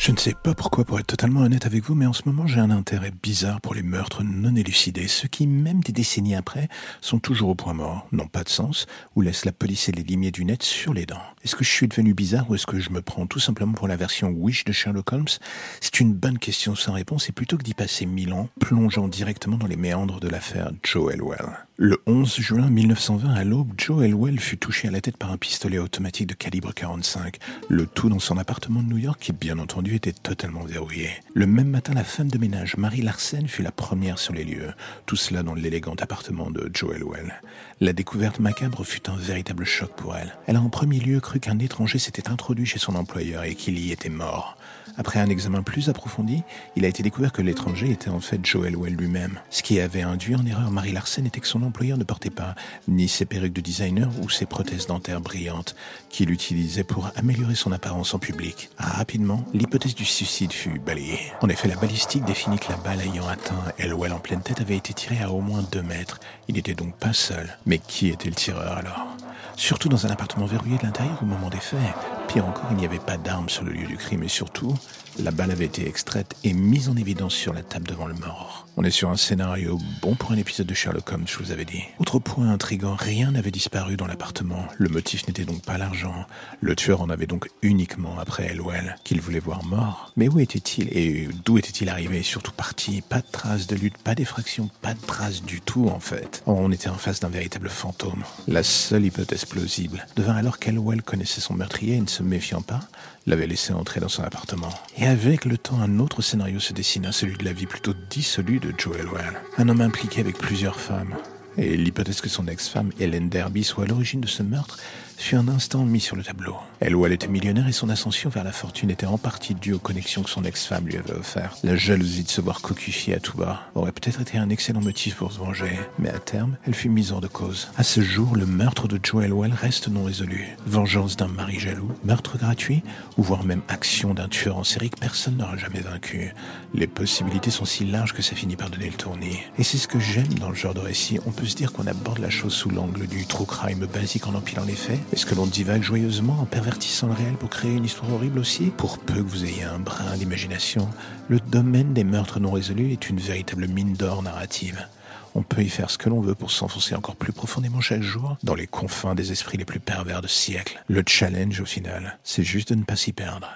Je ne sais pas pourquoi, pour être totalement honnête avec vous, mais en ce moment j'ai un intérêt bizarre pour les meurtres non élucidés, ceux qui, même des décennies après, sont toujours au point mort, n'ont pas de sens, ou laissent la police et les limiers du net sur les dents. Est-ce que je suis devenu bizarre ou est-ce que je me prends tout simplement pour la version Wish de Sherlock Holmes? C'est une bonne question sans réponse et plutôt que d'y passer mille ans, plongeant directement dans les méandres de l'affaire Joe Elwell. Le 11 juin 1920, à l'aube, Joe Elwell fut touché à la tête par un pistolet automatique de calibre 45, le tout dans son appartement de New York qui, bien entendu, était totalement verrouillé. Le même matin, la femme de ménage, Marie Larsen, fut la première sur les lieux, tout cela dans l'élégant appartement de Joe Elwell. La découverte macabre fut un véritable choc pour elle. Elle a en premier lieu cru qu'un étranger s'était introduit chez son employeur et qu'il y était mort. Après un examen plus approfondi, il a été découvert que l'étranger était en fait Joe Elwell lui-même. Ce qui avait induit en erreur Marie Larsen était que son employeur ne portait pas ni ses perruques de designer ou ses prothèses dentaires brillantes qu'il utilisait pour améliorer son apparence en public. Rapidement, l'hypothèse du suicide fut balayée. En effet, la balistique définit que la balle ayant atteint Elwell en pleine tête avait été tirée à au moins 2 mètres. Il n'était donc pas seul. Mais qui était le tireur alors? Surtout dans un appartement verrouillé de l'intérieur au moment des faits. Pire encore, il n'y avait pas d'armes sur le lieu du crime et surtout, la balle avait été extraite et mise en évidence sur la table devant le mort. On est sur un scénario bon pour un épisode de Sherlock Holmes, je vous avais dit. Autre point intrigant, rien n'avait disparu dans l'appartement. Le motif n'était donc pas l'argent. Le tueur en avait donc uniquement après Elwell, qu'il voulait voir mort. Mais où était-il et d'où était-il arrivé? Surtout parti Pas de traces de lutte, pas d'effraction, pas de traces du tout en fait. On était en face d'un véritable fantôme. La seule hypothèse plausible devint alors qu'Elwell connaissait son meurtrier et ne se méfiant pas, l'avait laissé entrer dans son appartement. Et avec le temps, un autre scénario se dessina, celui de la vie plutôt dissolue de Joe Elwell. Un homme impliqué avec plusieurs femmes. Et l'hypothèse que son ex-femme, Hélène Derby, soit à l'origine de ce meurtre fut un instant mis sur le tableau. Elle était millionnaire et son ascension vers la fortune était en partie due aux connexions que son ex-femme lui avait offertes. La jalousie de se voir coquifier à tout bas aurait peut-être été un excellent motif pour se venger, mais à terme, elle fut mise hors de cause. À ce jour, le meurtre de Joe Elwell reste non résolu. Vengeance d'un mari jaloux, meurtre gratuit, ou voire même action d'un tueur en série que personne n'aura jamais vaincu. Les possibilités sont si larges que ça finit par donner le tournis. Et c'est ce que j'aime dans le genre de récit. On peut se dire qu'on aborde la chose sous l'angle du true crime basique en empilant les faits, est-ce que l'on divague joyeusement en pervertissant le réel pour créer une histoire horrible aussi Pour peu que vous ayez un brin d'imagination, le domaine des meurtres non résolus est une véritable mine d'or narrative. On peut y faire ce que l'on veut pour s'enfoncer encore plus profondément chaque jour dans les confins des esprits les plus pervers de siècles. Le challenge, au final, c'est juste de ne pas s'y perdre.